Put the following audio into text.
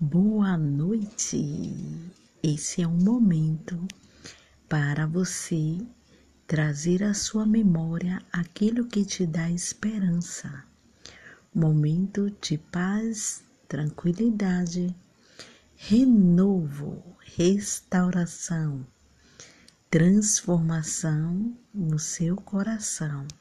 Boa noite! Esse é um momento para você trazer à sua memória aquilo que te dá esperança. Momento de paz, tranquilidade, renovo, restauração, transformação no seu coração.